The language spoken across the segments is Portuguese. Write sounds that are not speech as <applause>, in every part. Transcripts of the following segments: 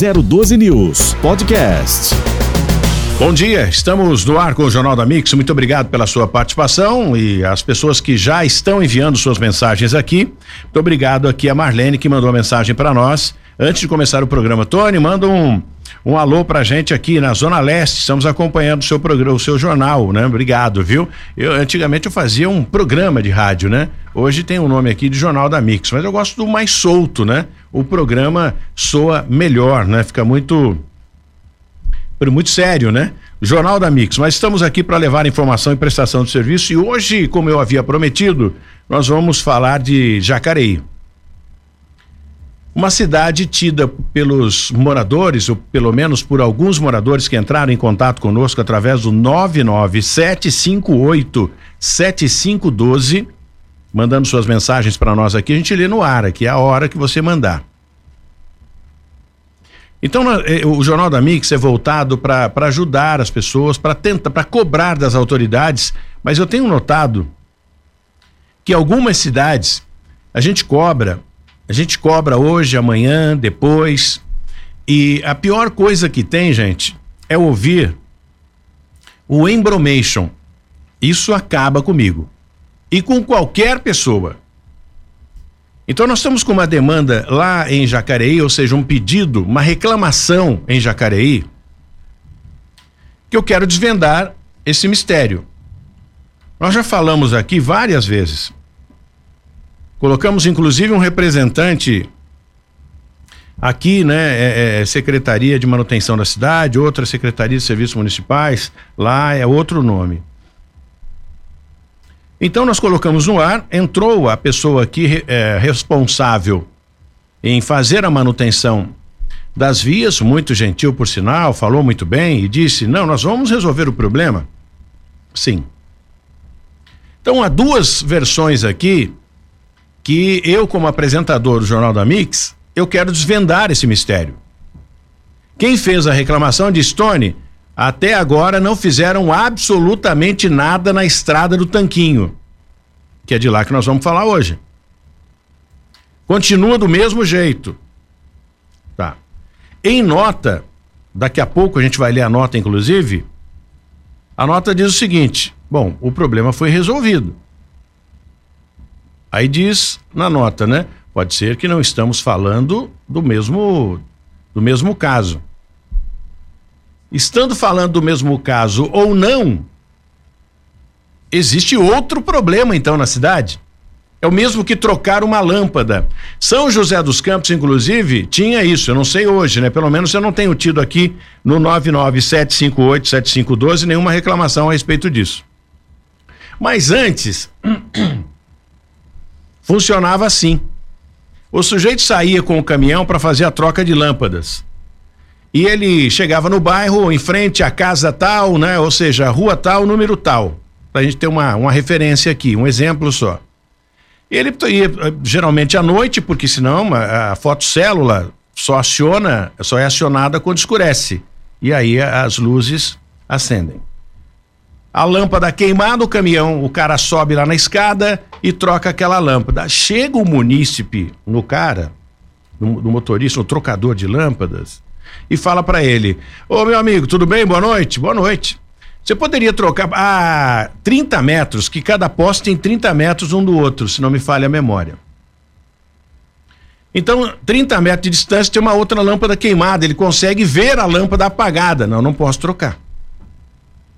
012 News Podcast. Bom dia, estamos no ar com o Jornal da Mix. Muito obrigado pela sua participação e as pessoas que já estão enviando suas mensagens aqui. Muito obrigado aqui a Marlene que mandou a mensagem para nós. Antes de começar o programa, Tony, manda um um alô pra gente aqui na Zona Leste. Estamos acompanhando o seu programa, o seu jornal, né? Obrigado, viu? Eu antigamente eu fazia um programa de rádio, né? Hoje tem o um nome aqui de Jornal da Mix, mas eu gosto do mais solto, né? O programa soa melhor, né? Fica muito muito sério, né? Jornal da Mix. Mas estamos aqui para levar informação e prestação de serviço e hoje, como eu havia prometido, nós vamos falar de Jacareí. Uma cidade tida pelos moradores, ou pelo menos por alguns moradores que entraram em contato conosco através do 99758 7512, mandando suas mensagens para nós aqui, a gente lê no ar, aqui é a hora que você mandar. Então, eh, o Jornal da Mix é voltado para ajudar as pessoas, para tentar, para cobrar das autoridades, mas eu tenho notado que algumas cidades a gente cobra, a gente cobra hoje, amanhã, depois, e a pior coisa que tem, gente, é ouvir o embromation. Isso acaba comigo e com qualquer pessoa. Então nós estamos com uma demanda lá em Jacareí, ou seja, um pedido, uma reclamação em Jacareí, que eu quero desvendar esse mistério. Nós já falamos aqui várias vezes. Colocamos inclusive um representante aqui, né, é, é, Secretaria de Manutenção da Cidade, outra Secretaria de Serviços Municipais, lá é outro nome. Então nós colocamos no ar, entrou a pessoa aqui é, responsável em fazer a manutenção das vias, muito gentil por sinal, falou muito bem e disse: não, nós vamos resolver o problema. Sim. Então há duas versões aqui que eu, como apresentador do Jornal da Mix, eu quero desvendar esse mistério. Quem fez a reclamação de Stone até agora não fizeram absolutamente nada na estrada do Tanquinho, que é de lá que nós vamos falar hoje. Continua do mesmo jeito. Tá. Em nota, daqui a pouco a gente vai ler a nota, inclusive. A nota diz o seguinte: bom, o problema foi resolvido. Aí diz na nota, né? Pode ser que não estamos falando do mesmo do mesmo caso estando falando do mesmo caso ou não, existe outro problema então na cidade. É o mesmo que trocar uma lâmpada. São José dos Campos, inclusive, tinha isso. Eu não sei hoje, né? Pelo menos eu não tenho tido aqui no 997587512 nenhuma reclamação a respeito disso. Mas antes, <clears throat> funcionava assim. O sujeito saía com o caminhão para fazer a troca de lâmpadas e ele chegava no bairro, em frente à casa tal, né? Ou seja, rua tal, número tal. Pra gente ter uma, uma referência aqui, um exemplo só. Ele ia geralmente à noite, porque senão a, a fotocélula só aciona, só é acionada quando escurece. E aí as luzes acendem. A lâmpada queimada, o caminhão, o cara sobe lá na escada e troca aquela lâmpada. Chega o munícipe no cara, no, no motorista, no trocador de lâmpadas, e fala para ele: Ô meu amigo, tudo bem? Boa noite. Boa noite. Você poderia trocar a ah, 30 metros, que cada poste tem 30 metros um do outro, se não me falha a memória. Então, 30 metros de distância tem uma outra lâmpada queimada, ele consegue ver a lâmpada apagada. Não, não posso trocar.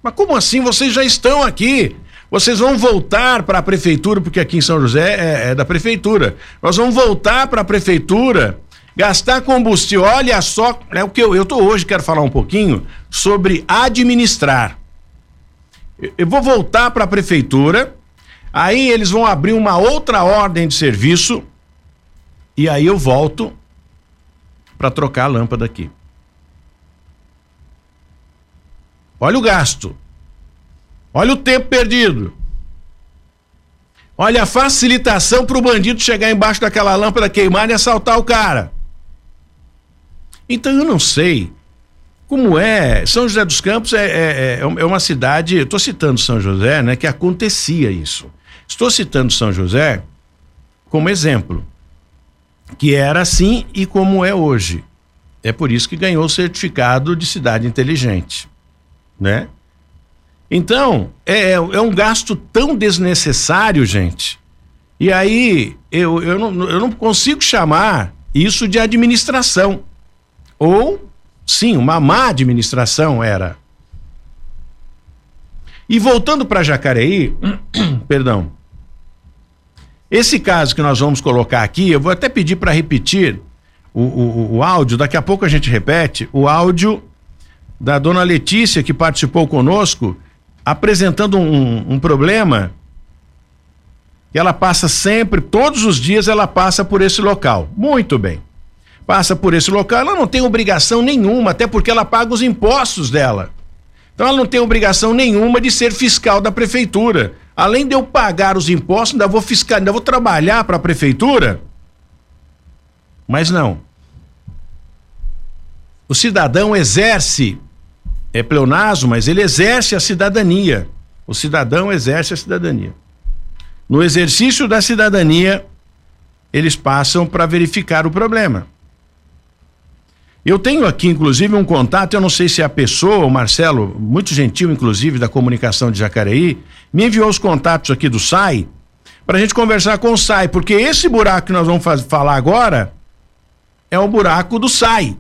Mas como assim? Vocês já estão aqui. Vocês vão voltar para a prefeitura, porque aqui em São José é, é da prefeitura. Nós vamos voltar para a prefeitura Gastar combustível, olha só, é o que eu, eu tô hoje, quero falar um pouquinho sobre administrar. Eu vou voltar para a prefeitura, aí eles vão abrir uma outra ordem de serviço e aí eu volto para trocar a lâmpada aqui. Olha o gasto. Olha o tempo perdido. Olha a facilitação para o bandido chegar embaixo daquela lâmpada queimada e assaltar o cara. Então eu não sei como é. São José dos Campos é, é, é, é uma cidade. Estou citando São José, né? Que acontecia isso. Estou citando São José como exemplo, que era assim e como é hoje. É por isso que ganhou o certificado de cidade inteligente, né? Então, é, é um gasto tão desnecessário, gente. E aí, eu, eu, não, eu não consigo chamar isso de administração. Ou, sim, uma má administração era. E voltando para Jacareí, <clears throat> perdão. Esse caso que nós vamos colocar aqui, eu vou até pedir para repetir o, o, o áudio, daqui a pouco a gente repete, o áudio da dona Letícia, que participou conosco, apresentando um, um problema que ela passa sempre, todos os dias ela passa por esse local. Muito bem. Passa por esse local, ela não tem obrigação nenhuma, até porque ela paga os impostos dela. Então ela não tem obrigação nenhuma de ser fiscal da prefeitura. Além de eu pagar os impostos, ainda vou fiscal, ainda vou trabalhar para a prefeitura. Mas não. O cidadão exerce é pleonasmo, mas ele exerce a cidadania. O cidadão exerce a cidadania. No exercício da cidadania, eles passam para verificar o problema. Eu tenho aqui, inclusive, um contato, eu não sei se é a pessoa, o Marcelo, muito gentil, inclusive, da comunicação de Jacareí, me enviou os contatos aqui do SAI, para a gente conversar com o SAI, porque esse buraco que nós vamos falar agora é o buraco do SAI.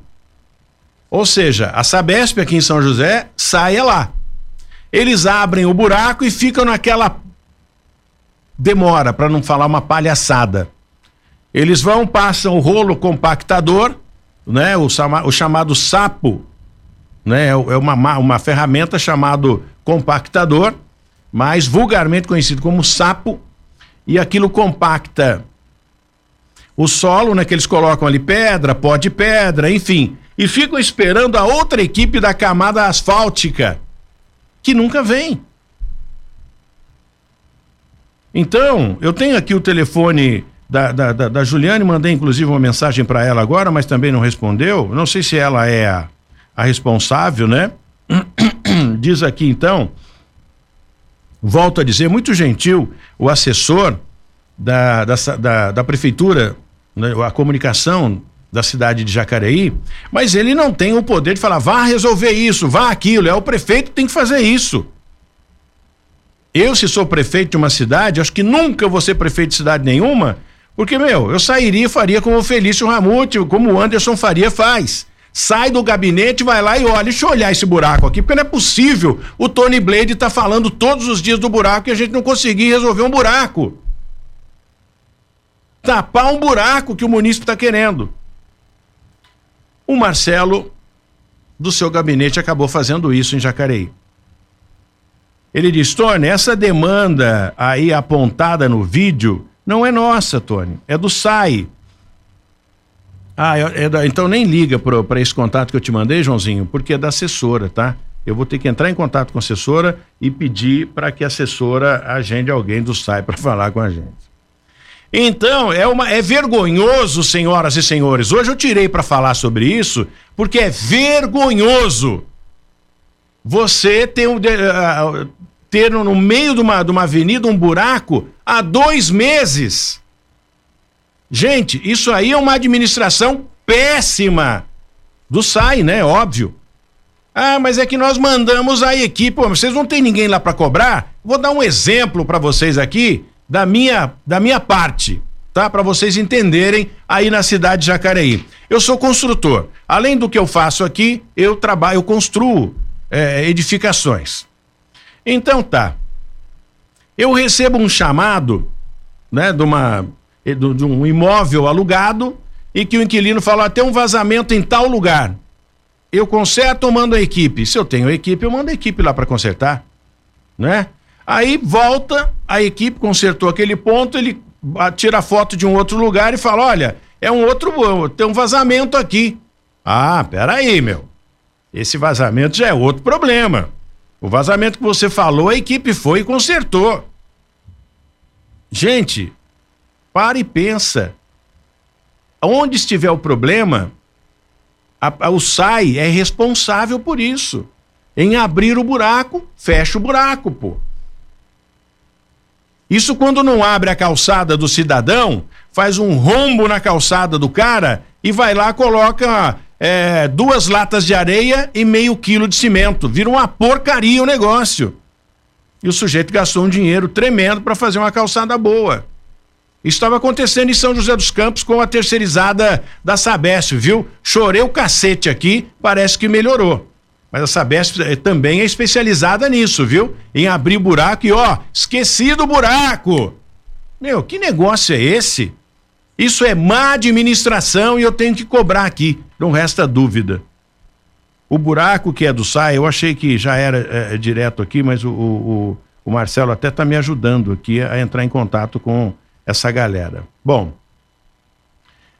Ou seja, a Sabesp aqui em São José saia lá. Eles abrem o buraco e ficam naquela demora, para não falar uma palhaçada. Eles vão, passam o rolo compactador, né? O, o chamado sapo, né? É, é uma, uma ferramenta chamado compactador, mais vulgarmente conhecido como sapo, e aquilo compacta o solo, né? Que eles colocam ali pedra, pó de pedra, enfim, e ficam esperando a outra equipe da camada asfáltica, que nunca vem. Então, eu tenho aqui o telefone da, da, da, da Juliane, mandei inclusive uma mensagem para ela agora, mas também não respondeu. Não sei se ela é a, a responsável, né? <clears throat> Diz aqui então, volto a dizer, muito gentil, o assessor da, da, da, da prefeitura, né, a comunicação da cidade de Jacareí, mas ele não tem o poder de falar, vá resolver isso, vá aquilo, é o prefeito que tem que fazer isso. Eu, se sou prefeito de uma cidade, acho que nunca vou ser prefeito de cidade nenhuma, porque, meu, eu sairia e faria como o Felício Ramute, como o Anderson Faria faz. Sai do gabinete, vai lá e olha, deixa eu olhar esse buraco aqui, porque não é possível o Tony Blade tá falando todos os dias do buraco e a gente não conseguir resolver um buraco. Tapar um buraco que o município está querendo. O Marcelo, do seu gabinete, acabou fazendo isso em Jacareí. Ele diz: Tony, essa demanda aí apontada no vídeo não é nossa, Tony, é do SAI. Ah, é, da, então nem liga para esse contato que eu te mandei, Joãozinho, porque é da assessora, tá? Eu vou ter que entrar em contato com a assessora e pedir para que a assessora agende alguém do SAI para <laughs> falar com a gente. Então, é, uma, é vergonhoso, senhoras e senhores. Hoje eu tirei para falar sobre isso, porque é vergonhoso você ter, um, uh, ter no meio de uma, de uma avenida um buraco há dois meses. Gente, isso aí é uma administração péssima do SAI, né? Óbvio. Ah, mas é que nós mandamos a equipe. Pô, vocês não tem ninguém lá para cobrar? Vou dar um exemplo para vocês aqui da minha, da minha parte, tá? Para vocês entenderem aí na cidade de Jacareí. Eu sou construtor. Além do que eu faço aqui, eu trabalho, eu construo é, edificações. Então tá. Eu recebo um chamado, né, de uma de um imóvel alugado e que o inquilino fala: ah, tem um vazamento em tal lugar. Eu conserto ou mando a equipe? Se eu tenho a equipe, eu mando a equipe lá para consertar, né? Aí volta, a equipe consertou aquele ponto, ele tira a foto de um outro lugar e fala: olha, é um outro, tem um vazamento aqui. Ah, peraí, meu. Esse vazamento já é outro problema. O vazamento que você falou, a equipe foi e consertou. Gente, para e pensa. Onde estiver o problema, a, a, o SAI é responsável por isso. Em abrir o buraco, fecha o buraco, pô. Isso quando não abre a calçada do cidadão, faz um rombo na calçada do cara e vai lá coloca é, duas latas de areia e meio quilo de cimento. Vira uma porcaria o negócio. E o sujeito gastou um dinheiro tremendo para fazer uma calçada boa. Isso estava acontecendo em São José dos Campos com a terceirizada da Sabesp, viu? Chorei o cacete aqui, parece que melhorou. Mas a Sabesp eh, também é especializada nisso, viu? Em abrir buraco e ó, esqueci do buraco. Meu, que negócio é esse? Isso é má administração e eu tenho que cobrar aqui, não resta dúvida. O buraco que é do SAI, eu achei que já era é, direto aqui, mas o, o, o Marcelo até está me ajudando aqui a entrar em contato com essa galera. Bom,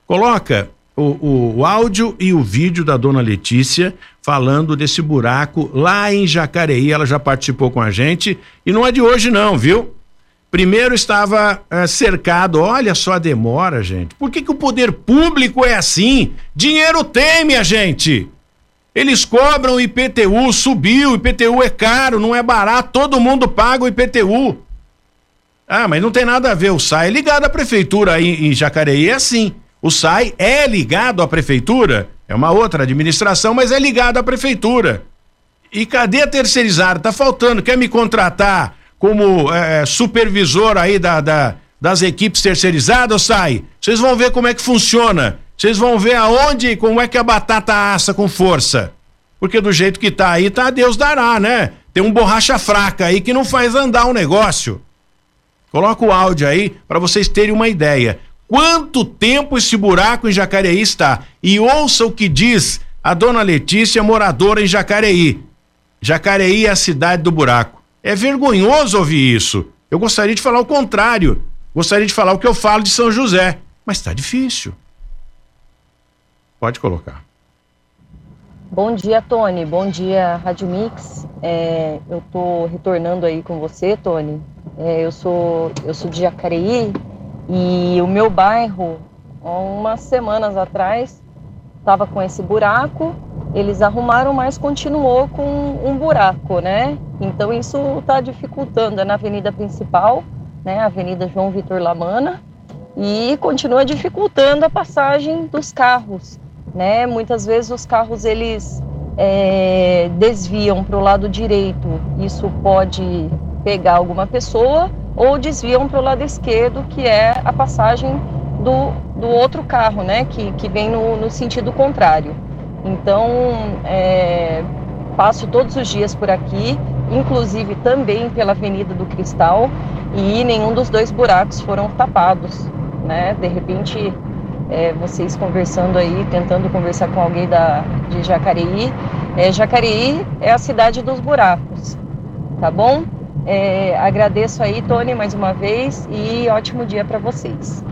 coloca o, o, o, áudio e o vídeo da dona Letícia falando desse buraco lá em Jacareí. Ela já participou com a gente e não é de hoje, não, viu? Primeiro estava é, cercado, olha só a demora, gente. Por que, que o poder público é assim? Dinheiro tem, minha gente. Eles cobram IPTU, subiu, IPTU é caro, não é barato, todo mundo paga o IPTU. Ah, mas não tem nada a ver. O SAI é ligado à prefeitura aí em Jacareí, é assim. O SAI é ligado à prefeitura, é uma outra administração, mas é ligado à prefeitura. E cadê a terceirizada? Tá faltando. Quer me contratar como é, supervisor aí da, da, das equipes terceirizadas, SAI? Vocês vão ver como é que funciona. Vocês vão ver aonde, como é que a batata assa com força. Porque do jeito que tá aí, tá Deus dará, né? Tem um borracha fraca aí que não faz andar o negócio. Coloca o áudio aí para vocês terem uma ideia. Quanto tempo esse buraco em Jacareí está? E ouça o que diz a dona Letícia, moradora em Jacareí. Jacareí é a cidade do buraco. É vergonhoso ouvir isso. Eu gostaria de falar o contrário. Gostaria de falar o que eu falo de São José. Mas está difícil. Pode colocar. Bom dia, Tony. Bom dia, Rádio Mix. É, eu estou retornando aí com você, Tony, é, eu, sou, eu sou de Jacareí e o meu bairro, há umas semanas atrás, estava com esse buraco. Eles arrumaram, mas continuou com um buraco, né? Então isso está dificultando. É na avenida principal, né? Avenida João Vitor Lamana, e continua dificultando a passagem dos carros, né? Muitas vezes os carros eles é, desviam para o lado direito. Isso pode pegar alguma pessoa ou desviam para o lado esquerdo, que é a passagem do, do outro carro, né, que, que vem no, no sentido contrário. Então, é, passo todos os dias por aqui, inclusive também pela Avenida do Cristal, e nenhum dos dois buracos foram tapados, né? De repente, é, vocês conversando aí, tentando conversar com alguém da, de Jacareí, é, Jacareí é a cidade dos buracos, tá bom? É, agradeço aí, Tony, mais uma vez e ótimo dia para vocês.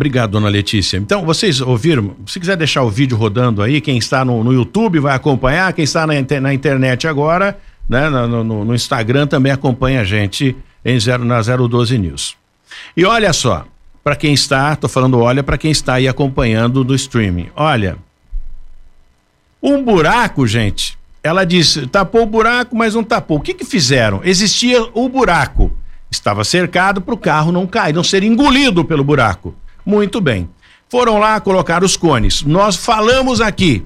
Obrigado, dona Letícia. Então, vocês ouviram? Se quiser deixar o vídeo rodando aí, quem está no, no YouTube vai acompanhar, quem está na, na internet agora, né, no, no, no, Instagram também acompanha a gente em zero, na 012 News. E olha só, para quem está, tô falando olha para quem está aí acompanhando do streaming. Olha, um buraco, gente, ela disse: tapou o buraco, mas não tapou. O que que fizeram? Existia o buraco. Estava cercado para o carro não cair, não ser engolido pelo buraco. Muito bem. Foram lá colocar os cones. Nós falamos aqui.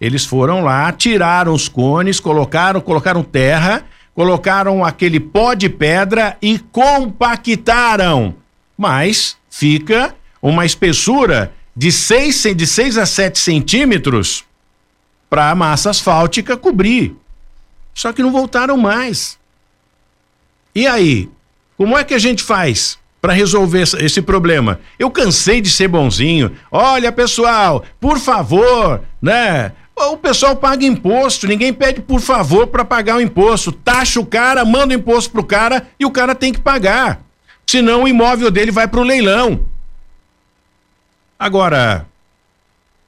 Eles foram lá, tiraram os cones, colocaram, colocaram terra, colocaram aquele pó de pedra e compactaram. Mas fica uma espessura de 6 de seis a 7 centímetros para a massa asfáltica cobrir. Só que não voltaram mais. E aí? Como é que a gente faz para resolver esse problema? Eu cansei de ser bonzinho. Olha, pessoal, por favor, né? O pessoal paga imposto, ninguém pede por favor para pagar o imposto. Taxa o cara, manda o imposto pro cara e o cara tem que pagar. Senão o imóvel dele vai pro leilão. Agora,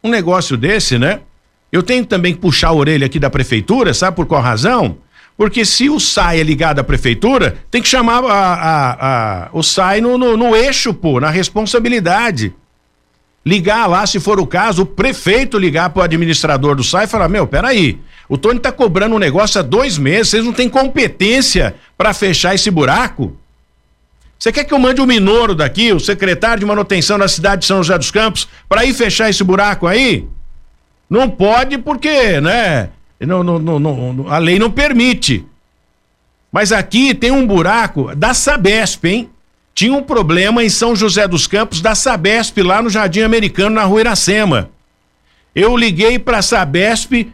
um negócio desse, né? Eu tenho também que puxar a orelha aqui da prefeitura, sabe por qual razão? Porque se o SAI é ligado à prefeitura, tem que chamar a, a, a, o SAI no, no, no eixo, pô, na responsabilidade. Ligar lá, se for o caso, o prefeito ligar para o administrador do SAI e falar: Meu, peraí, o Tony tá cobrando um negócio há dois meses, vocês não têm competência para fechar esse buraco? Você quer que eu mande o um Minoro daqui, o secretário de manutenção da cidade de São José dos Campos, para ir fechar esse buraco aí? Não pode porque, né? Não, não, não, não, a lei não permite. Mas aqui tem um buraco da Sabesp, hein? Tinha um problema em São José dos Campos da Sabesp lá no Jardim Americano, na Rua Iracema. Eu liguei para a Sabesp,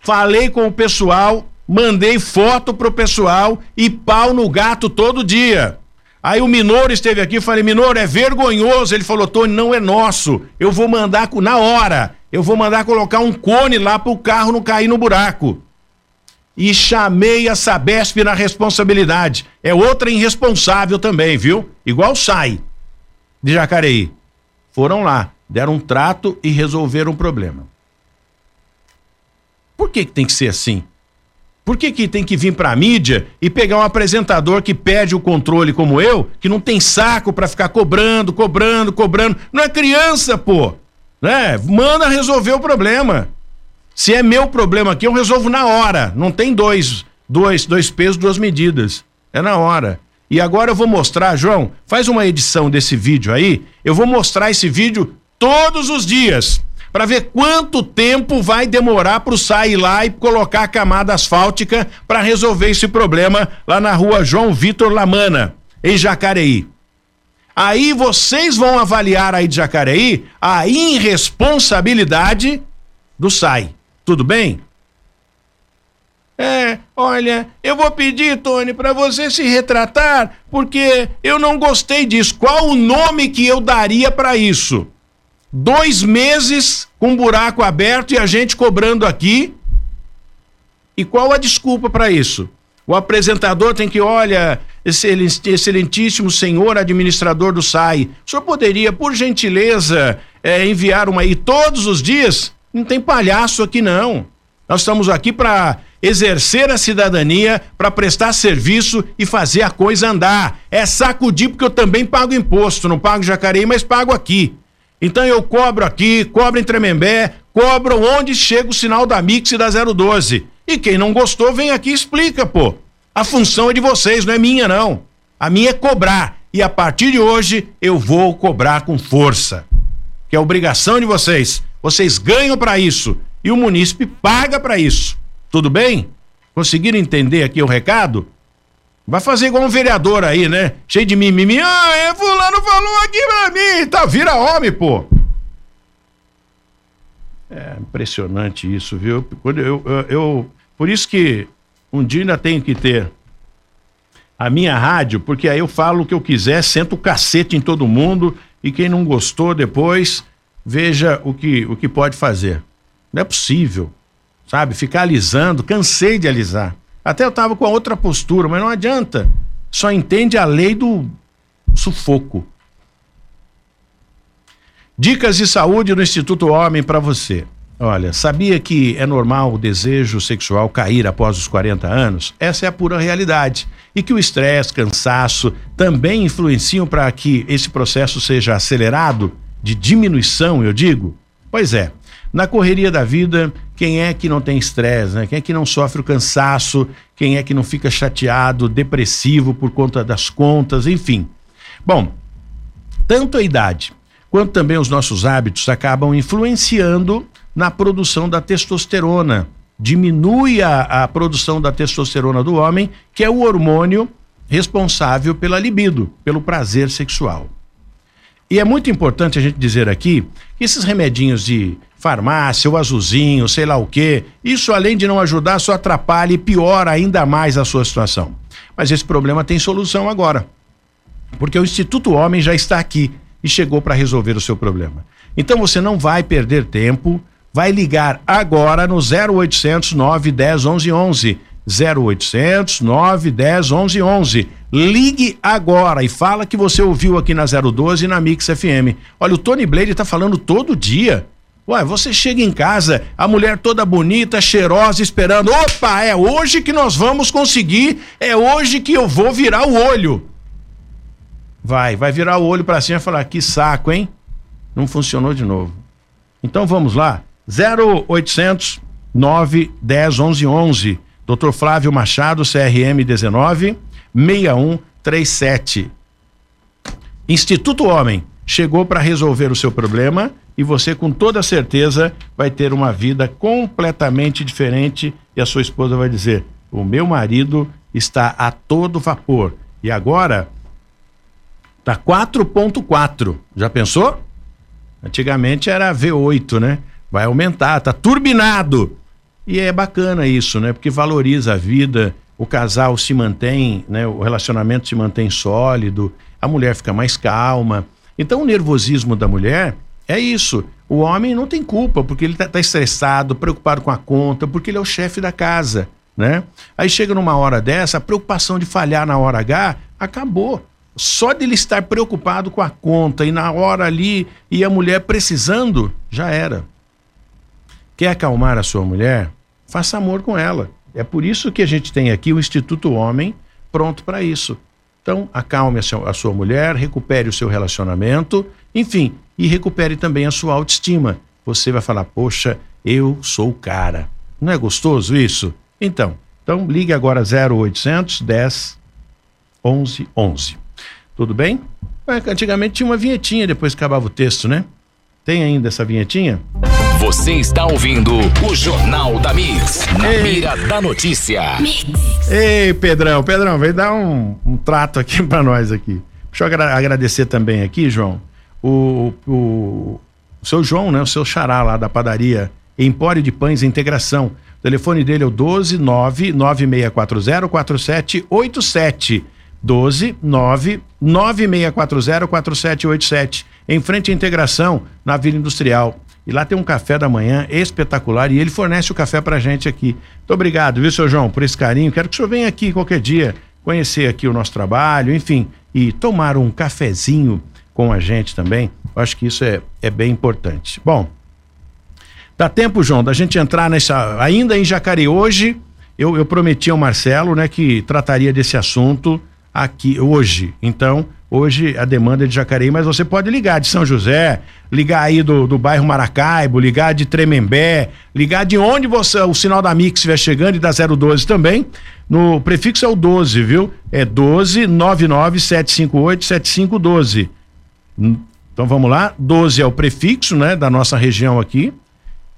falei com o pessoal, mandei foto pro pessoal e pau no gato todo dia. Aí o Minoro esteve aqui, falei, Minoro, é vergonhoso. Ele falou, Tony, não é nosso. Eu vou mandar na hora. Eu vou mandar colocar um cone lá pro carro não cair no buraco. E chamei a Sabesp na responsabilidade. É outra irresponsável também, viu? Igual sai de Jacareí. Foram lá, deram um trato e resolveram o problema. Por que, que tem que ser assim? Por que, que tem que vir para a mídia e pegar um apresentador que perde o controle como eu, que não tem saco para ficar cobrando, cobrando, cobrando? Não é criança, pô. Né? Manda resolver o problema. Se é meu problema aqui, eu resolvo na hora. Não tem dois, dois, dois pesos, duas medidas. É na hora. E agora eu vou mostrar, João, faz uma edição desse vídeo aí. Eu vou mostrar esse vídeo todos os dias para ver quanto tempo vai demorar para o sair lá e colocar a camada asfáltica para resolver esse problema lá na rua João Vitor Lamana, em Jacareí. Aí vocês vão avaliar aí de Jacareí a irresponsabilidade do SAI. Tudo bem? É, olha, eu vou pedir, Tony, para você se retratar, porque eu não gostei disso. Qual o nome que eu daria para isso? Dois meses com buraco aberto e a gente cobrando aqui. E qual a desculpa para isso? O apresentador tem que, olha, excelentíssimo senhor administrador do SAI, o senhor poderia, por gentileza, é, enviar uma aí todos os dias? Não tem palhaço aqui, não. Nós estamos aqui para exercer a cidadania, para prestar serviço e fazer a coisa andar. É sacudir, porque eu também pago imposto, não pago Jacareí, mas pago aqui. Então eu cobro aqui, cobro em Tremembé, cobro onde chega o sinal da Mix e da 012. E quem não gostou, vem aqui e explica, pô. A função é de vocês, não é minha, não. A minha é cobrar. E a partir de hoje, eu vou cobrar com força. Que é obrigação de vocês. Vocês ganham para isso. E o munícipe paga para isso. Tudo bem? Conseguiram entender aqui o recado? Vai fazer igual um vereador aí, né? Cheio de mimimi. Ah, é, fulano falou aqui pra mim. Tá, vira homem, pô. É impressionante isso, viu? Quando eu, eu, eu, por isso que um dia ainda tenho que ter a minha rádio, porque aí eu falo o que eu quiser, sento o cacete em todo mundo e quem não gostou depois, veja o que, o que pode fazer. Não é possível, sabe? Ficar alisando, cansei de alisar. Até eu estava com a outra postura, mas não adianta. Só entende a lei do sufoco. Dicas de saúde no Instituto Homem para você. Olha, sabia que é normal o desejo sexual cair após os 40 anos? Essa é a pura realidade. E que o estresse, cansaço também influenciam para que esse processo seja acelerado, de diminuição, eu digo? Pois é. Na correria da vida, quem é que não tem estresse, né? Quem é que não sofre o cansaço? Quem é que não fica chateado, depressivo por conta das contas, enfim. Bom, tanto a idade quanto também os nossos hábitos acabam influenciando na produção da testosterona. Diminui a, a produção da testosterona do homem, que é o hormônio responsável pela libido, pelo prazer sexual. E é muito importante a gente dizer aqui que esses remedinhos de farmácia, o azulzinho, sei lá o quê, isso além de não ajudar, só atrapalha e piora ainda mais a sua situação. Mas esse problema tem solução agora. Porque o Instituto Homem já está aqui e chegou para resolver o seu problema. Então você não vai perder tempo, vai ligar agora no 0800 910 1111. 0800 910 1111. Ligue agora e fala que você ouviu aqui na 012 e na Mix FM. Olha, o Tony Blade está falando todo dia. Ué, você chega em casa, a mulher toda bonita, cheirosa, esperando. Opa, é hoje que nós vamos conseguir, é hoje que eu vou virar o olho. Vai, vai virar o olho para cima e falar: que saco, hein? Não funcionou de novo. Então vamos lá. 0800 910 1111. Dr. Flávio Machado, CRM 19 6137. Instituto Homem chegou para resolver o seu problema e você com toda certeza vai ter uma vida completamente diferente e a sua esposa vai dizer: "O meu marido está a todo vapor". E agora tá 4.4. Já pensou? Antigamente era V8, né? Vai aumentar, tá turbinado. E é bacana isso, né? Porque valoriza a vida, o casal se mantém, né? O relacionamento se mantém sólido, a mulher fica mais calma. Então o nervosismo da mulher é isso. O homem não tem culpa, porque ele está tá estressado, preocupado com a conta, porque ele é o chefe da casa, né? Aí chega numa hora dessa, a preocupação de falhar na hora H acabou. Só dele estar preocupado com a conta e na hora ali e a mulher precisando, já era. Quer acalmar a sua mulher? Faça amor com ela. É por isso que a gente tem aqui o Instituto Homem pronto para isso. Então, acalme a, sua mulher, recupere o seu relacionamento, enfim, e recupere também a sua autoestima. Você vai falar: "Poxa, eu sou o cara". Não é gostoso isso? Então, então ligue agora 0800 10 11 11. Tudo bem? Antigamente tinha uma vinhetinha depois que acabava o texto, né? Tem ainda essa vinhetinha? Você está ouvindo o Jornal da Mix, na Ei. mira da notícia. Mix. Ei, Pedrão, Pedrão, vem dar um, um trato aqui para nós aqui. Deixa eu agra agradecer também aqui, João, o, o, o, seu João, né? O seu xará lá da padaria Empório de Pães Integração. O telefone dele é o 12 9 9640 4787. 12 9 9640 4787. Em frente à integração, na Vila Industrial. E lá tem um café da manhã espetacular e ele fornece o café pra gente aqui. Muito obrigado, viu, seu João, por esse carinho. Quero que o senhor venha aqui qualquer dia conhecer aqui o nosso trabalho, enfim, e tomar um cafezinho com a gente também. Eu acho que isso é, é bem importante. Bom, dá tempo, João, da gente entrar nessa. Ainda em Jacareí hoje, eu, eu prometi ao Marcelo, né, que trataria desse assunto aqui hoje. Então, hoje a demanda é de Jacareí, mas você pode ligar de São José, ligar aí do, do bairro Maracaibo, ligar de Tremembé, ligar de onde você o sinal da Mix estiver chegando e da 012 também. No prefixo é o 12, viu? É 12 99 758 7512. Então vamos lá, 12 é o prefixo, né, da nossa região aqui.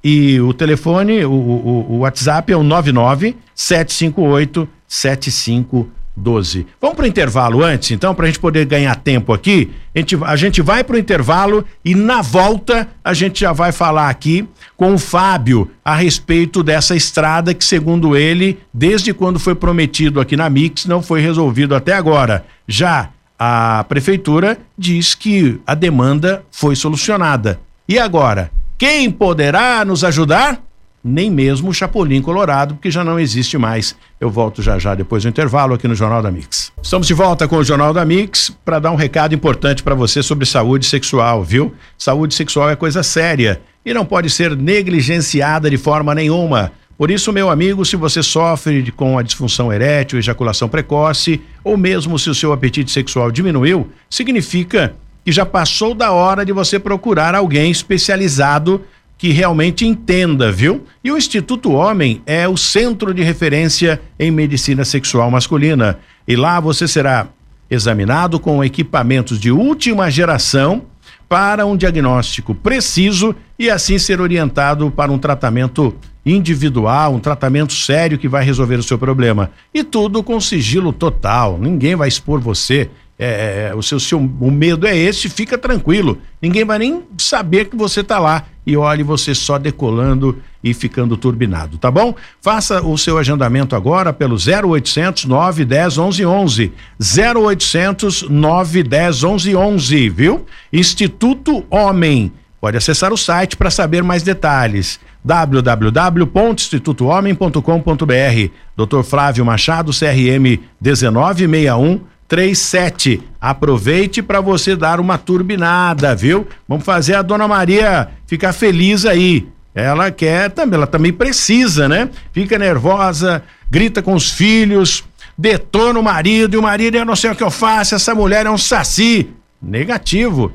E o telefone, o, o, o WhatsApp é o 99 758 7512. 12. Vamos para o intervalo antes, então, para a gente poder ganhar tempo aqui. A gente, a gente vai para o intervalo e na volta a gente já vai falar aqui com o Fábio a respeito dessa estrada que, segundo ele, desde quando foi prometido aqui na Mix, não foi resolvido até agora. Já a prefeitura diz que a demanda foi solucionada. E agora? Quem poderá nos ajudar? Nem mesmo o Chapolin Colorado, porque já não existe mais. Eu volto já já depois do intervalo aqui no Jornal da Mix. Estamos de volta com o Jornal da Mix para dar um recado importante para você sobre saúde sexual, viu? Saúde sexual é coisa séria e não pode ser negligenciada de forma nenhuma. Por isso, meu amigo, se você sofre com a disfunção erétil, ejaculação precoce, ou mesmo se o seu apetite sexual diminuiu, significa que já passou da hora de você procurar alguém especializado que realmente entenda, viu? E o Instituto Homem é o centro de referência em medicina sexual masculina. E lá você será examinado com equipamentos de última geração para um diagnóstico preciso e assim ser orientado para um tratamento individual, um tratamento sério que vai resolver o seu problema. E tudo com sigilo total. Ninguém vai expor você é, é, é, o seu, seu o medo é esse, fica tranquilo. Ninguém vai nem saber que você está lá e olhe você só decolando e ficando turbinado, tá bom? Faça o seu agendamento agora pelo 0800 910 11 11. 0800 910 11 11, viu? Instituto Homem. Pode acessar o site para saber mais detalhes www.institutohomem.com.br. Dr. Flávio Machado, CRM 1961 37. Aproveite para você dar uma turbinada, viu? Vamos fazer a dona Maria ficar feliz aí. Ela quer também, ela também precisa, né? Fica nervosa, grita com os filhos, detona o marido e o marido, eu não sei o que eu faço, essa mulher é um saci. Negativo.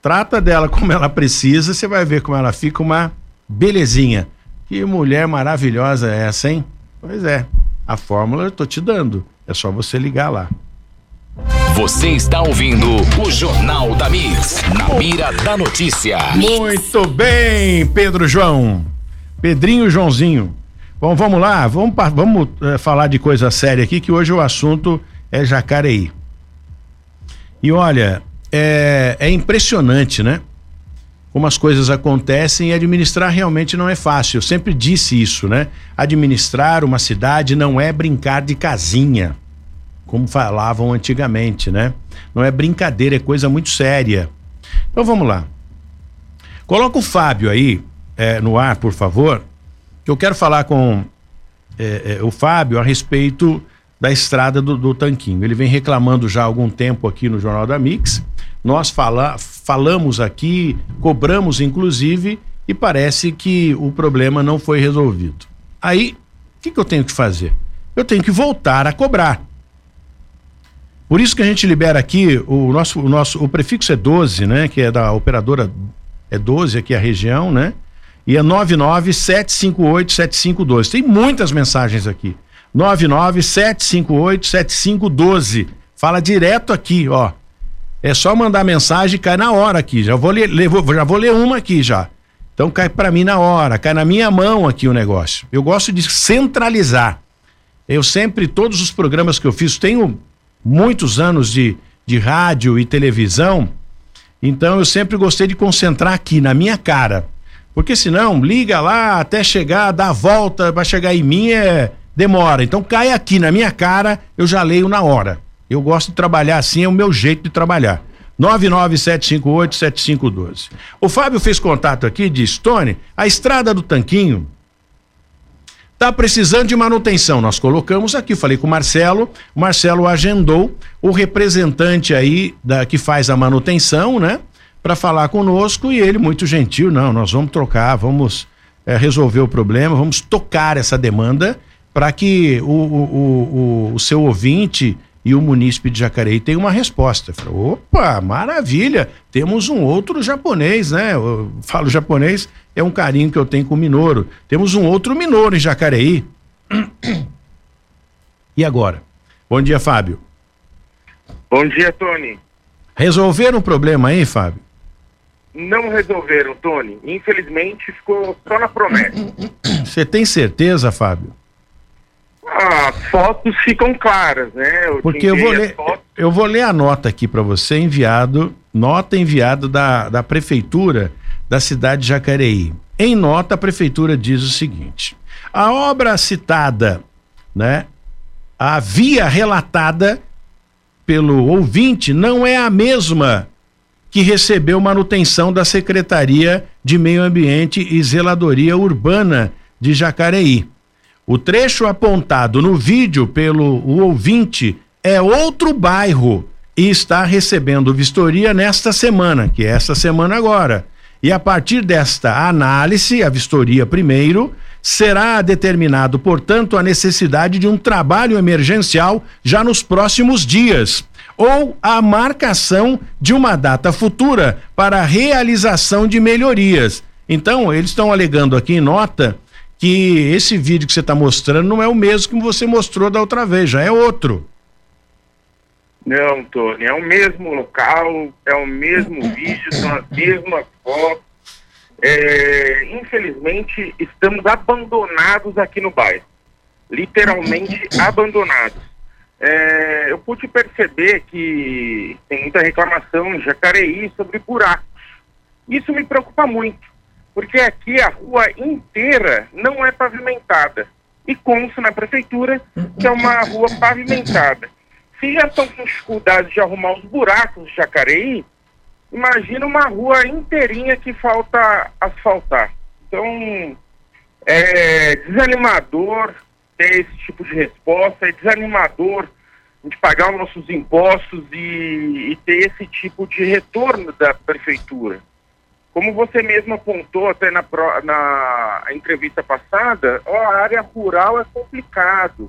Trata dela como ela precisa, você vai ver como ela fica uma belezinha. Que mulher maravilhosa é essa, hein? Pois é. A fórmula eu tô te dando. É só você ligar lá. Você está ouvindo o Jornal da Mix, na mira da notícia. Muito bem, Pedro João. Pedrinho Joãozinho. Bom, vamos lá, vamos, vamos é, falar de coisa séria aqui, que hoje o assunto é Jacareí. E olha, é, é impressionante, né? Como as coisas acontecem e administrar realmente não é fácil. Eu sempre disse isso, né? Administrar uma cidade não é brincar de casinha, como falavam antigamente, né? Não é brincadeira, é coisa muito séria. Então vamos lá. Coloca o Fábio aí é, no ar, por favor eu quero falar com é, é, o Fábio a respeito da estrada do, do, Tanquinho. Ele vem reclamando já há algum tempo aqui no Jornal da Mix. Nós fala, falamos aqui, cobramos inclusive, e parece que o problema não foi resolvido. Aí, o que, que eu tenho que fazer? Eu tenho que voltar a cobrar. Por isso que a gente libera aqui o nosso, o nosso o prefixo é 12, né? Que é da operadora é 12 aqui a região, né? e é 997587512. Tem muitas mensagens aqui. 997587512. Fala direto aqui, ó. É só mandar mensagem e cai na hora aqui. Já vou ler, já vou ler uma aqui já. Então cai para mim na hora, cai na minha mão aqui o negócio. Eu gosto de centralizar. Eu sempre, todos os programas que eu fiz, tenho muitos anos de, de rádio e televisão, então eu sempre gostei de concentrar aqui, na minha cara. Porque senão, liga lá até chegar, dá a volta para chegar em mim é demora. Então cai aqui na minha cara, eu já leio na hora. Eu gosto de trabalhar assim, é o meu jeito de trabalhar. 997587512. O Fábio fez contato aqui e disse: Tony, a estrada do Tanquinho tá precisando de manutenção. Nós colocamos aqui, falei com o Marcelo, o Marcelo agendou o representante aí da que faz a manutenção, né? para falar conosco e ele, muito gentil, não, nós vamos trocar, vamos é, resolver o problema, vamos tocar essa demanda para que o, o, o, o, seu ouvinte e o munícipe de Jacareí tenham uma resposta. Falei, opa, maravilha, temos um outro japonês, né? Eu falo japonês, é um carinho que eu tenho com o Minoro. Temos um outro Minoro em Jacareí. <clears throat> E agora? Bom dia, Fábio. Bom dia, Tony. Resolveram o problema aí, Fábio? não resolveram, Tony. Infelizmente ficou só na promessa. Você tem certeza, Fábio? Ah, fotos ficam claras, né? Eu Porque eu vou ler, eu vou ler a nota aqui para você, enviado, nota enviada da, da prefeitura da cidade de Jacareí. Em nota, a prefeitura diz o seguinte: a obra citada, né, a via relatada pelo ouvinte não é a mesma que recebeu manutenção da Secretaria de Meio Ambiente e Zeladoria Urbana de Jacareí. O trecho apontado no vídeo pelo ouvinte é outro bairro e está recebendo vistoria nesta semana, que é esta semana agora. E a partir desta análise, a vistoria primeiro, será determinado, portanto, a necessidade de um trabalho emergencial já nos próximos dias ou a marcação de uma data futura para a realização de melhorias. Então, eles estão alegando aqui em nota que esse vídeo que você está mostrando não é o mesmo que você mostrou da outra vez, já é outro. Não, Tony, é o mesmo local, é o mesmo vídeo, são as mesmas fotos. É, infelizmente, estamos abandonados aqui no bairro. Literalmente abandonados é, eu pude perceber que tem muita reclamação em Jacareí sobre buracos. Isso me preocupa muito, porque aqui a rua inteira não é pavimentada. E consta na prefeitura que é uma rua pavimentada. Se já estão com dificuldade de arrumar os buracos de Jacareí, imagina uma rua inteirinha que falta asfaltar. Então, é desanimador ter esse tipo de resposta, é desanimador de pagar os nossos impostos e, e, ter esse tipo de retorno da prefeitura. Como você mesmo apontou até na, na entrevista passada, a área rural é complicado.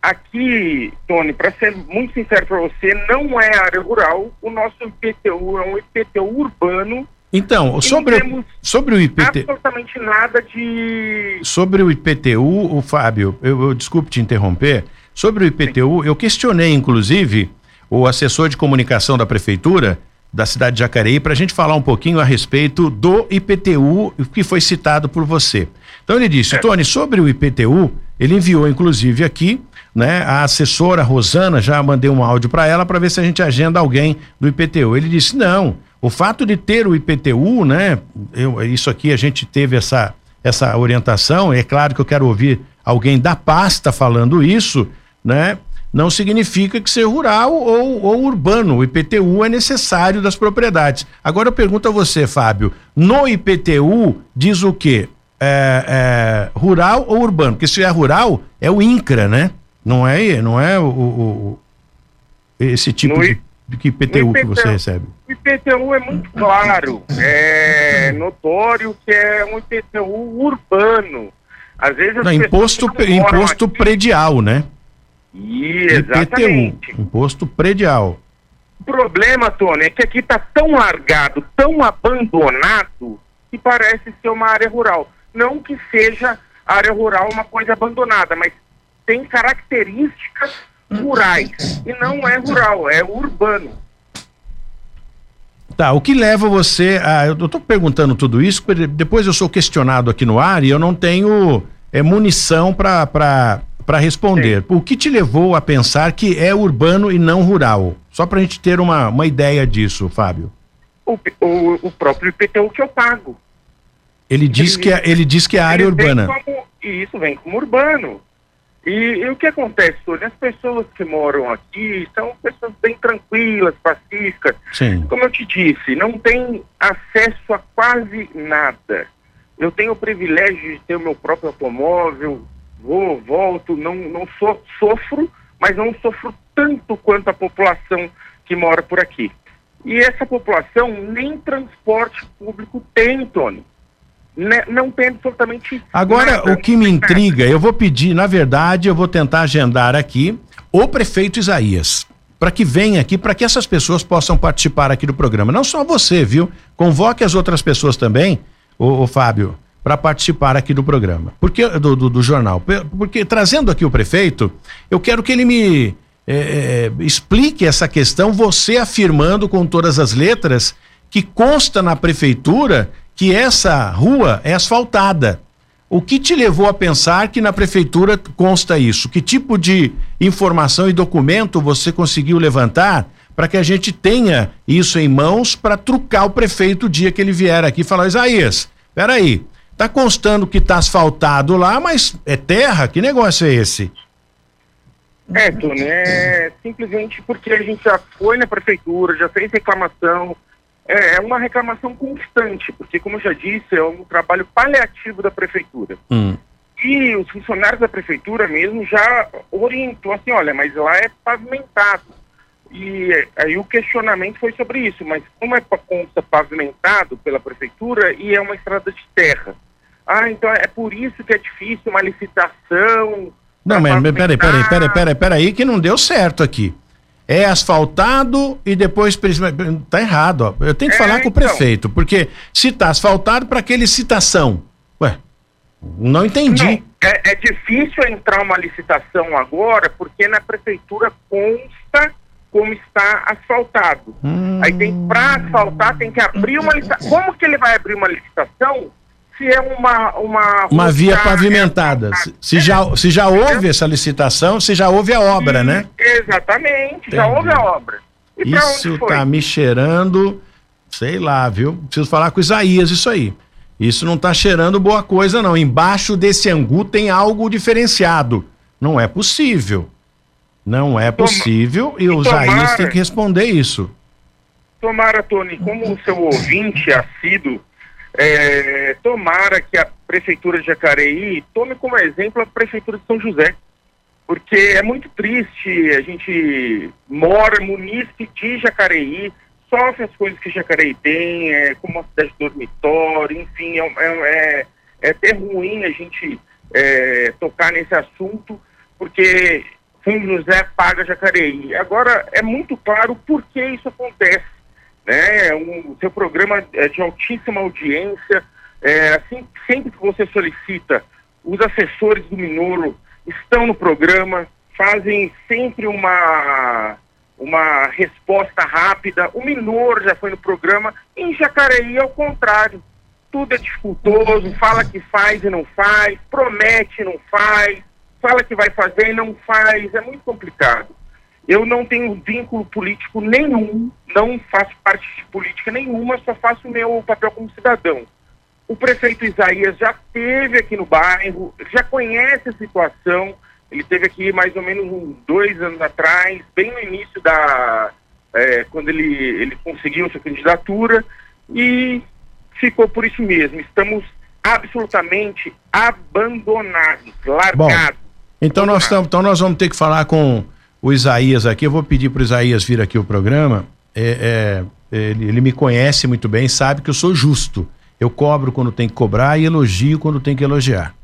Aqui, Tony, para ser muito sincero para você, não é área rural, o nosso IPTU é um IPTU urbano então, sobre, sobre o IPTU. Absolutamente nada de. Sobre o IPTU, o Fábio, eu, eu desculpe te interromper. Sobre o IPTU, Sim. eu questionei, inclusive, o assessor de comunicação da prefeitura da cidade de Jacareí para a gente falar um pouquinho a respeito do IPTU que foi citado por você. Então ele disse, é. Tony, sobre o IPTU, ele enviou inclusive aqui, né, a assessora Rosana, já mandei um áudio para ela para ver se a gente agenda alguém do IPTU. Ele disse: "Não, o fato de ter o IPTU, né, eu, isso aqui a gente teve essa essa orientação, é claro que eu quero ouvir alguém da pasta falando isso, né? Não significa que ser rural ou, ou urbano. O IPTU é necessário das propriedades. Agora eu pergunto a você, Fábio: no IPTU diz o quê? É, é, rural ou urbano? Porque se é rural, é o INCRA, né? Não é, não é o, o esse tipo de, de IPTU, IPTU que você recebe. O IPTU é muito claro, é notório que é um IPTU urbano. Às vezes não, imposto imposto aqui, predial, né? Exatamente. IPTU, imposto predial. O problema, Tony, é que aqui está tão largado, tão abandonado, que parece ser uma área rural. Não que seja área rural uma coisa abandonada, mas tem características rurais. E não é rural, é urbano. Tá, o que leva você a. Eu estou perguntando tudo isso, porque depois eu sou questionado aqui no ar e eu não tenho é, munição para responder. Sim. O que te levou a pensar que é urbano e não rural? Só para a gente ter uma, uma ideia disso, Fábio. O, o, o próprio IPTU que eu pago. Ele diz, ele, que, é, ele diz que é área urbana. Como, e isso vem como urbano. E, e, o que acontece hoje? As pessoas que moram aqui são pessoas bem tranquilas, pacíficas. Sim. Como eu te disse, não tem acesso a quase nada. Eu tenho o privilégio de ter o meu próprio automóvel, vou, volto, não, não so, sofro, mas não sofro tanto quanto a população que mora por aqui. E essa população nem transporte público tem, Tony. Né, não tem absolutamente Agora, nada, o que me intriga, eu vou pedir, na verdade, eu vou tentar agendar aqui o prefeito Isaías, para que venha aqui, para que essas pessoas possam participar aqui do programa. Não só você, viu? Convoque as outras pessoas também, o, o Fábio, para participar aqui do programa. Porque do, do, do, jornal. Porque trazendo aqui o prefeito, eu quero que ele me é, é, explique essa questão, você afirmando com todas as letras que consta na prefeitura que essa rua é asfaltada. O que te levou a pensar que na prefeitura consta isso? Que tipo de informação e documento você conseguiu levantar para que a gente tenha isso em mãos para trucar o prefeito o dia que ele vier aqui e falar: Isaías, peraí, tá constando que tá asfaltado lá, mas é terra? Que negócio é esse? É, Tony, é simplesmente porque a gente já foi na prefeitura, já fez reclamação, é, é uma reclamação constante, porque, como eu já disse, é um trabalho paliativo da prefeitura. Hum. E os funcionários da prefeitura mesmo já orientou assim, olha, mas lá é pavimentado. E aí o questionamento foi sobre isso, mas como é consta pavimentado pela prefeitura e é uma estrada de terra? Ah, então é por isso que é difícil uma licitação. Não, mas peraí, peraí, peraí, peraí, peraí, que não deu certo aqui é asfaltado e depois tá errado, ó. Eu tenho que é, falar com então. o prefeito, porque se tá asfaltado para que licitação? Ué, não entendi. Não, é, é, difícil entrar uma licitação agora, porque na prefeitura consta como está asfaltado. Hum. Aí tem para asfaltar tem que abrir uma licitação. Como que ele vai abrir uma licitação se é uma uma, uma via pavimentada. Se, se, já, se já houve essa licitação, se já houve a obra, né? Exatamente, Entendi. já houve a obra. E isso tá me cheirando, sei lá, viu? Preciso falar com Isaías isso aí. Isso não tá cheirando boa coisa, não. Embaixo desse angu tem algo diferenciado. Não é possível. Não é possível Toma, e o Isaías tem que responder isso. Tomara, Tony, como o seu ouvinte assíduo é, tomara que a Prefeitura de Jacareí tome como exemplo a Prefeitura de São José, porque é muito triste, a gente mora munícipe de Jacareí, sofre as coisas que Jacareí tem, é, como a cidade de dormitório, enfim, é, é, é até ruim a gente é, tocar nesse assunto, porque São José paga Jacareí. Agora, é muito claro por que isso acontece né? Um, seu programa é de altíssima audiência. É, assim, sempre que você solicita, os assessores do Minoro estão no programa, fazem sempre uma uma resposta rápida. O Minor já foi no programa. Em Jacareí, ao contrário. Tudo é dificultoso, fala que faz e não faz, promete e não faz, fala que vai fazer e não faz. É muito complicado. Eu não tenho vínculo político nenhum, não faço parte de política nenhuma, só faço o meu papel como cidadão. O prefeito Isaías já esteve aqui no bairro, já conhece a situação, ele teve aqui mais ou menos uns dois anos atrás, bem no início da. É, quando ele, ele conseguiu sua candidatura, e ficou por isso mesmo. Estamos absolutamente abandonados, largados. Bom, então nós, tamo, então nós vamos ter que falar com o Isaías aqui. Eu vou pedir para o Isaías vir aqui o programa. É, é, ele, ele me conhece muito bem, sabe que eu sou justo. Eu cobro quando tem que cobrar e elogio quando tem que elogiar.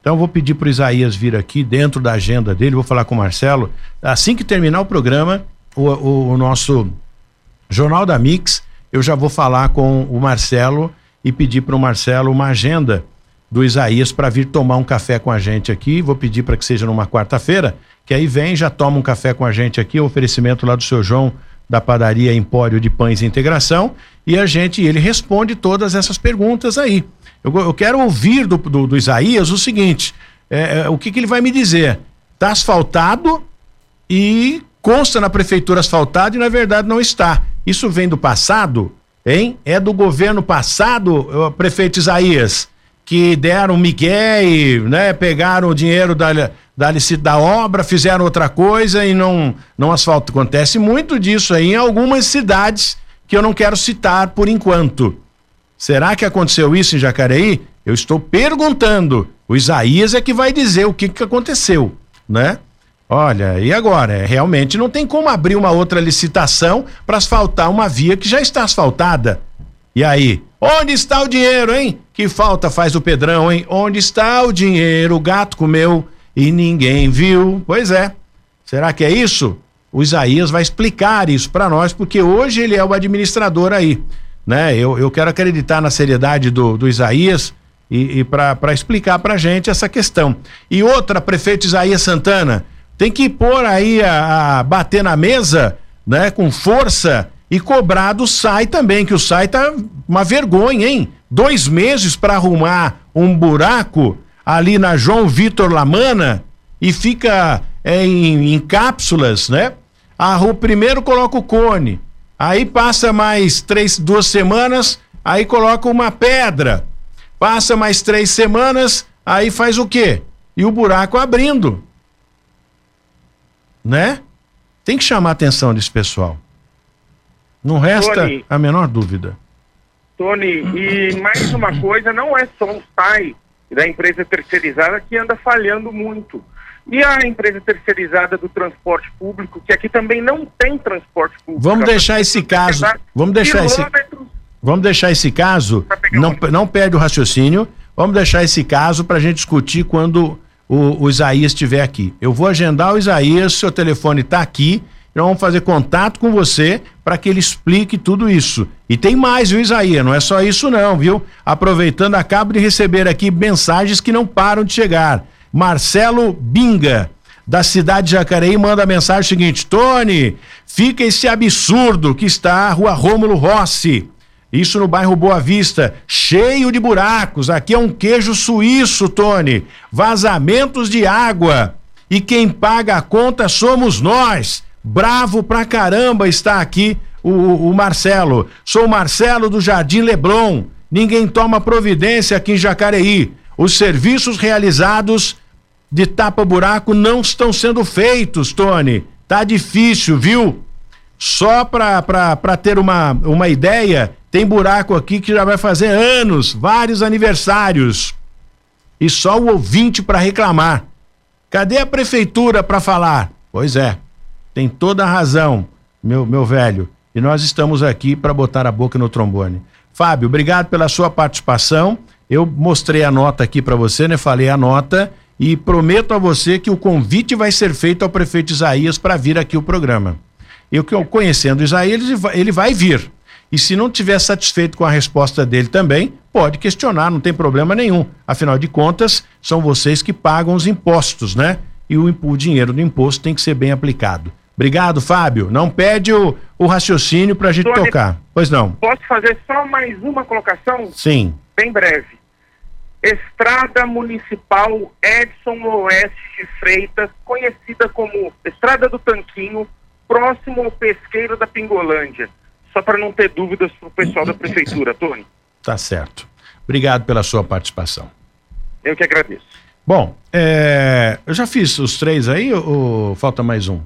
Então vou pedir para o Isaías vir aqui dentro da agenda dele, vou falar com o Marcelo. Assim que terminar o programa, o, o, o nosso Jornal da Mix, eu já vou falar com o Marcelo e pedir para o Marcelo uma agenda do Isaías para vir tomar um café com a gente aqui. Vou pedir para que seja numa quarta-feira, que aí vem, já toma um café com a gente aqui, o oferecimento lá do seu João da padaria Empório de Pães e Integração, e a gente, ele responde todas essas perguntas aí. Eu, eu quero ouvir do, do, do, Isaías o seguinte: é, é, o que, que ele vai me dizer? Está asfaltado e consta na prefeitura asfaltado e na verdade não está. Isso vem do passado, hein? É do governo passado, prefeito Isaías, que deram migué e né, pegaram o dinheiro da, da, da obra, fizeram outra coisa e não, não asfaltam. Acontece muito disso aí em algumas cidades que eu não quero citar por enquanto. Será que aconteceu isso em Jacareí? Eu estou perguntando. O Isaías é que vai dizer o que, que aconteceu, né? Olha, e agora? É, realmente não tem como abrir uma outra licitação para asfaltar uma via que já está asfaltada. E aí? Onde está o dinheiro, hein? Que falta faz o Pedrão, hein? Onde está o dinheiro? O gato comeu e ninguém viu. Pois é. Será que é isso? O Isaías vai explicar isso para nós, porque hoje ele é o administrador aí né? Eu, eu quero acreditar na seriedade do, do Isaías e, e para explicar para gente essa questão. E outra, prefeito Isaías Santana, tem que pôr aí a, a, bater na mesa, né? Com força e cobrar do SAI também, que o SAI tá uma vergonha, hein? Dois meses para arrumar um buraco ali na João Vitor Lamana e fica é, em, em cápsulas, né? A, o primeiro coloca o cone, Aí passa mais três, duas semanas, aí coloca uma pedra. Passa mais três semanas, aí faz o quê? E o buraco abrindo. Né? Tem que chamar a atenção desse pessoal. Não resta Tony, a menor dúvida. Tony, e mais uma coisa, não é só o SAI da empresa terceirizada que anda falhando muito. E a empresa terceirizada do transporte público, que aqui também não tem transporte público. Vamos deixar esse caso. Vamos deixar esse. Vamos deixar esse caso. Não, não perde o raciocínio. Vamos deixar esse caso para a gente discutir quando o, o Isaías estiver aqui. Eu vou agendar o Isaías, seu telefone está aqui. Nós vamos fazer contato com você para que ele explique tudo isso. E tem mais, viu, Isaías? Não é só isso, não, viu? Aproveitando, acabo de receber aqui mensagens que não param de chegar. Marcelo Binga, da cidade de Jacareí, manda a mensagem seguinte: Tony, fica esse absurdo que está a rua Rômulo Rossi. Isso no bairro Boa Vista, cheio de buracos. Aqui é um queijo suíço, Tony. Vazamentos de água. E quem paga a conta somos nós. Bravo pra caramba está aqui o, o Marcelo. Sou Marcelo do Jardim Leblon. Ninguém toma providência aqui em Jacareí. Os serviços realizados de tapa-buraco não estão sendo feitos, Tony. Tá difícil, viu? Só para ter uma, uma ideia, tem buraco aqui que já vai fazer anos, vários aniversários. E só o ouvinte para reclamar. Cadê a prefeitura para falar? Pois é, tem toda a razão, meu, meu velho. E nós estamos aqui para botar a boca no trombone. Fábio, obrigado pela sua participação. Eu mostrei a nota aqui para você, né? Falei a nota e prometo a você que o convite vai ser feito ao prefeito Isaías para vir aqui o programa. Eu conhecendo Isaías, ele vai vir. E se não tiver satisfeito com a resposta dele também, pode questionar, não tem problema nenhum. Afinal de contas, são vocês que pagam os impostos, né? E o, o dinheiro do imposto tem que ser bem aplicado. Obrigado, Fábio. Não pede o, o raciocínio para a gente tocar. Pois não. Posso fazer só mais uma colocação? Sim. Bem breve. Estrada Municipal Edson Oeste Freitas, conhecida como Estrada do Tanquinho, próximo ao pesqueiro da Pingolândia. Só para não ter dúvidas para o pessoal da prefeitura, Tony. Tá certo. Obrigado pela sua participação. Eu que agradeço. Bom, é, eu já fiz os três aí ou, ou falta mais um?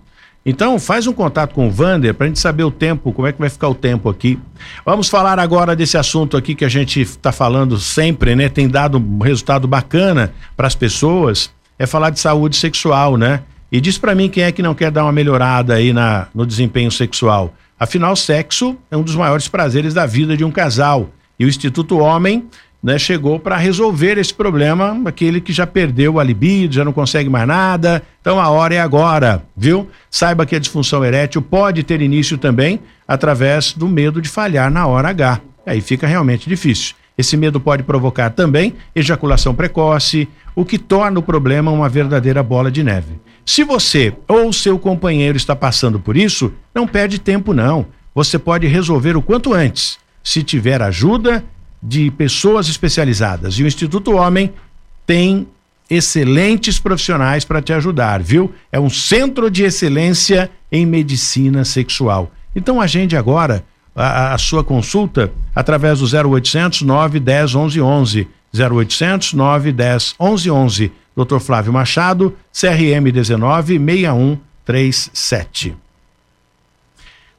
Então, faz um contato com o Vander para a gente saber o tempo, como é que vai ficar o tempo aqui. Vamos falar agora desse assunto aqui que a gente está falando sempre, né? Tem dado um resultado bacana para as pessoas, é falar de saúde sexual, né? E diz para mim quem é que não quer dar uma melhorada aí na, no desempenho sexual. Afinal, sexo é um dos maiores prazeres da vida de um casal. E o Instituto Homem né, chegou para resolver esse problema, aquele que já perdeu a libido, já não consegue mais nada. Então a hora é agora, viu? Saiba que a disfunção erétil pode ter início também através do medo de falhar na hora H. Aí fica realmente difícil. Esse medo pode provocar também ejaculação precoce, o que torna o problema uma verdadeira bola de neve. Se você ou seu companheiro está passando por isso, não perde tempo não. Você pode resolver o quanto antes. Se tiver ajuda de pessoas especializadas. E o Instituto Homem tem excelentes profissionais para te ajudar, viu? É um centro de excelência em medicina sexual. Então agende agora a, a sua consulta através do 0800 910 11 11. 0800 910 11 11. Dr. Flávio Machado, CRM 19 6137.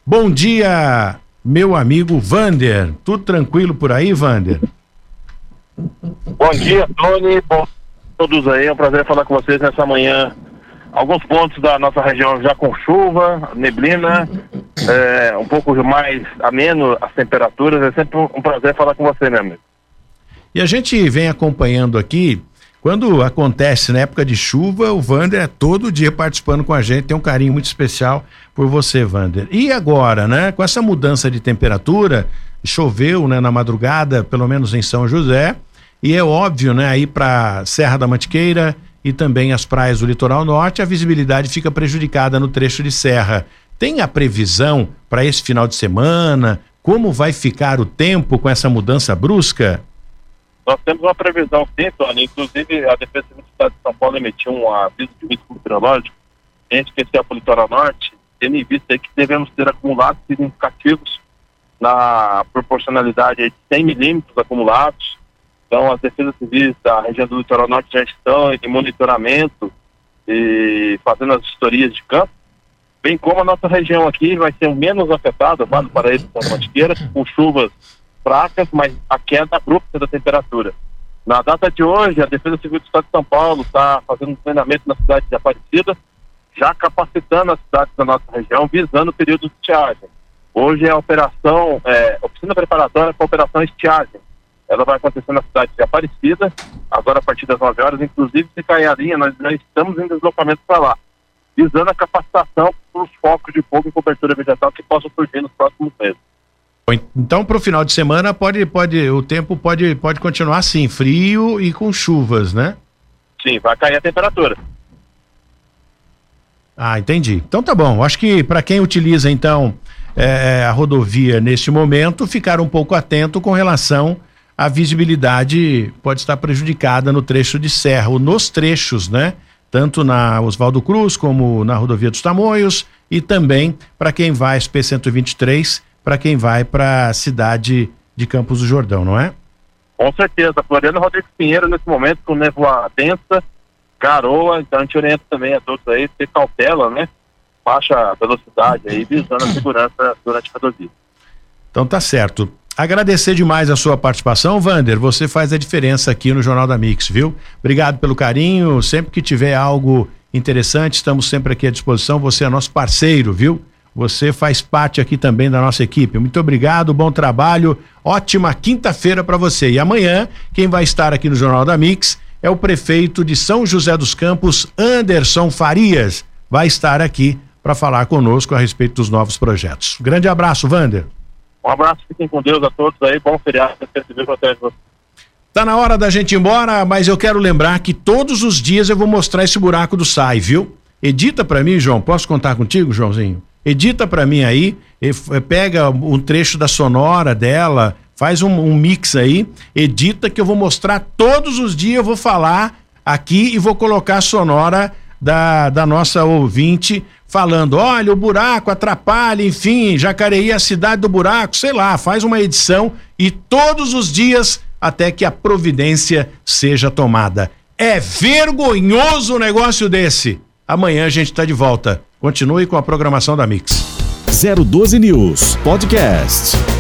Bom dia, meu amigo Vander. Tudo tranquilo por aí, Vander? Bom dia, Tony. Bom todos aí. É um prazer falar com vocês nessa manhã. Alguns pontos da nossa região já com chuva, neblina, é, um pouco mais ameno as temperaturas. É sempre um prazer falar com você, meu amigo. E a gente vem acompanhando aqui quando acontece na época de chuva, o Vander é todo dia participando com a gente, tem um carinho muito especial por você, Vander. E agora, né? Com essa mudança de temperatura, choveu, né, na madrugada, pelo menos em São José, e é óbvio, né, aí para Serra da Mantiqueira e também as praias do litoral norte, a visibilidade fica prejudicada no trecho de serra. Tem a previsão para esse final de semana? Como vai ficar o tempo com essa mudança brusca? Nós temos uma previsão sim, Tony. Inclusive, a Defesa Civil do Estado de São Paulo emitiu um aviso de risco meteorológico. Que é para o litoral norte, tendo em vista que devemos ter acumulados significativos na proporcionalidade de 100 milímetros acumulados. Então, as defesas civis da região do litoral norte já estão em monitoramento e fazendo as historias de campo, bem como a nossa região aqui vai ser menos afetada, Vale para eles com Mantiqueira, com chuvas fracas, mas a queda abrupta da temperatura. Na data de hoje, a Defesa Civil do Estado de São Paulo está fazendo um treinamento na cidade de Aparecida, já capacitando as cidades da nossa região, visando o período de estiagem. Hoje é a operação, é, oficina preparatória para a operação estiagem. Ela vai acontecer na cidade de Aparecida, agora a partir das 9 horas, inclusive se cair a linha, nós já estamos em deslocamento para lá, visando a capacitação para os focos de fogo e cobertura vegetal que possam surgir nos próximos meses. Então, para o final de semana, pode, pode, o tempo pode, pode continuar assim, frio e com chuvas, né? Sim, vai cair a temperatura. Ah, entendi. Então tá bom. Acho que para quem utiliza então é, a rodovia neste momento, ficar um pouco atento com relação à visibilidade pode estar prejudicada no trecho de serra, ou nos trechos, né? Tanto na Oswaldo Cruz como na rodovia dos Tamoios e também para quem vai SP 123 para quem vai para a cidade de Campos do Jordão, não é? Com certeza. Floriano Rodrigues Pinheiro, nesse momento, com névoa densa, garoa, então a gente orienta também a todos aí ter cautela, né? Baixa velocidade aí, visando a segurança durante a rodovia. Então tá certo. Agradecer demais a sua participação, Vander. Você faz a diferença aqui no Jornal da Mix, viu? Obrigado pelo carinho. Sempre que tiver algo interessante, estamos sempre aqui à disposição. Você é nosso parceiro, viu? Você faz parte aqui também da nossa equipe. Muito obrigado, bom trabalho, ótima quinta-feira para você. E amanhã, quem vai estar aqui no Jornal da Mix é o prefeito de São José dos Campos, Anderson Farias. Vai estar aqui para falar conosco a respeito dos novos projetos. Grande abraço, Vander. Um abraço, fiquem com Deus a todos aí, bom feriado, Tá na hora da gente ir embora, mas eu quero lembrar que todos os dias eu vou mostrar esse buraco do SAI, viu? Edita para mim, João. Posso contar contigo, Joãozinho? Edita para mim aí, pega um trecho da sonora dela, faz um, um, mix aí, edita que eu vou mostrar todos os dias, eu vou falar aqui e vou colocar a sonora da, da nossa ouvinte falando, olha, o buraco atrapalha, enfim, Jacareí é a cidade do buraco, sei lá, faz uma edição e todos os dias até que a providência seja tomada. É vergonhoso um negócio desse. Amanhã a gente está de volta. Continue com a programação da Mix. 012 News Podcast.